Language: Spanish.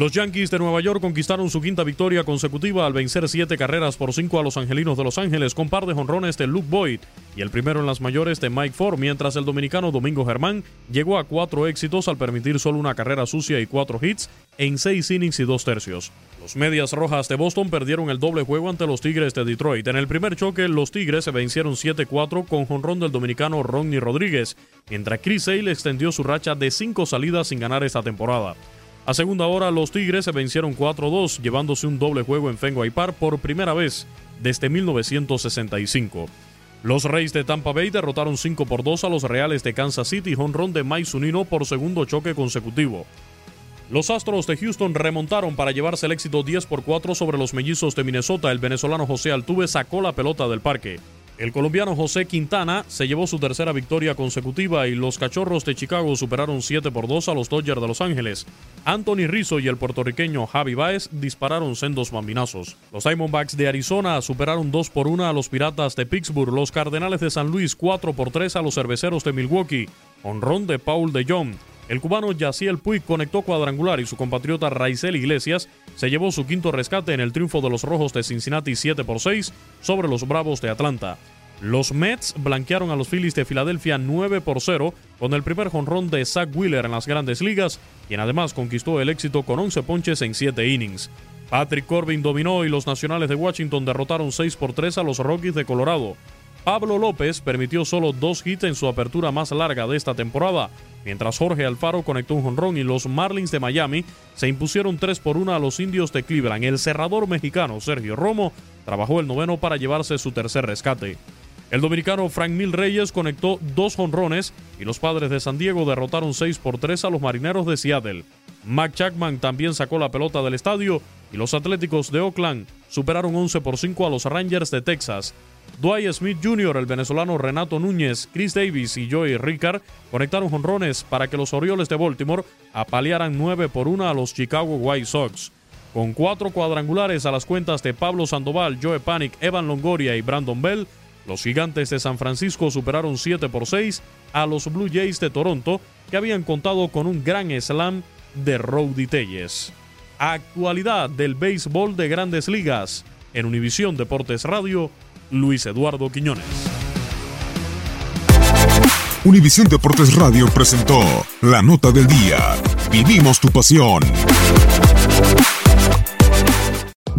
Los Yankees de Nueva York conquistaron su quinta victoria consecutiva al vencer siete carreras por cinco a los Angelinos de Los Ángeles con par de jonrones de Luke Boyd y el primero en las mayores de Mike Ford, mientras el dominicano Domingo Germán llegó a cuatro éxitos al permitir solo una carrera sucia y cuatro hits en seis innings y dos tercios. Los Medias Rojas de Boston perdieron el doble juego ante los Tigres de Detroit. En el primer choque, los Tigres se vencieron 7-4 con jonrón del dominicano Ronnie Rodríguez, mientras Chris Sale extendió su racha de cinco salidas sin ganar esta temporada. A segunda hora, los Tigres se vencieron 4-2, llevándose un doble juego en Fenway Park por primera vez desde 1965. Los Reyes de Tampa Bay derrotaron 5 por 2 a los Reales de Kansas City, jonrón de Mike Zunino por segundo choque consecutivo. Los Astros de Houston remontaron para llevarse el éxito 10 por 4 sobre los Mellizos de Minnesota. El venezolano José Altuve sacó la pelota del parque. El colombiano José Quintana se llevó su tercera victoria consecutiva y los Cachorros de Chicago superaron 7 por 2 a los Dodgers de Los Ángeles. Anthony Rizzo y el puertorriqueño Javi Baez dispararon sendos bambinazos. Los Diamondbacks de Arizona superaron 2 por 1 a los Piratas de Pittsburgh. Los Cardenales de San Luis 4 por 3 a los Cerveceros de Milwaukee. Honrón de Paul de Jong. El cubano Yaciel Puig conectó cuadrangular y su compatriota Raizel Iglesias se llevó su quinto rescate en el triunfo de los Rojos de Cincinnati 7 por 6 sobre los Bravos de Atlanta. Los Mets blanquearon a los Phillies de Filadelfia 9 por 0 con el primer jonrón de Zach Wheeler en las grandes ligas, quien además conquistó el éxito con 11 ponches en 7 innings. Patrick Corbin dominó y los Nacionales de Washington derrotaron 6 por 3 a los Rockies de Colorado. Pablo López permitió solo dos hits en su apertura más larga de esta temporada, mientras Jorge Alfaro conectó un jonrón y los Marlins de Miami se impusieron 3 por 1 a los indios de Cleveland. El cerrador mexicano Sergio Romo trabajó el noveno para llevarse su tercer rescate. El dominicano Frank Mil Reyes conectó dos jonrones y los padres de San Diego derrotaron 6 por 3 a los marineros de Seattle. Mac Chapman también sacó la pelota del estadio y los Atléticos de Oakland superaron 11 por 5 a los Rangers de Texas. Dwight Smith Jr., el venezolano Renato Núñez, Chris Davis y Joey Ricard conectaron jonrones para que los Orioles de Baltimore apalearan 9 por 1 a los Chicago White Sox. Con cuatro cuadrangulares a las cuentas de Pablo Sandoval, Joe Panic, Evan Longoria y Brandon Bell, los gigantes de San Francisco superaron 7 por 6 a los Blue Jays de Toronto, que habían contado con un gran slam de Rowdy Telles. Actualidad del béisbol de grandes ligas. En Univisión Deportes Radio, Luis Eduardo Quiñones. Univisión Deportes Radio presentó La Nota del Día. Vivimos tu pasión.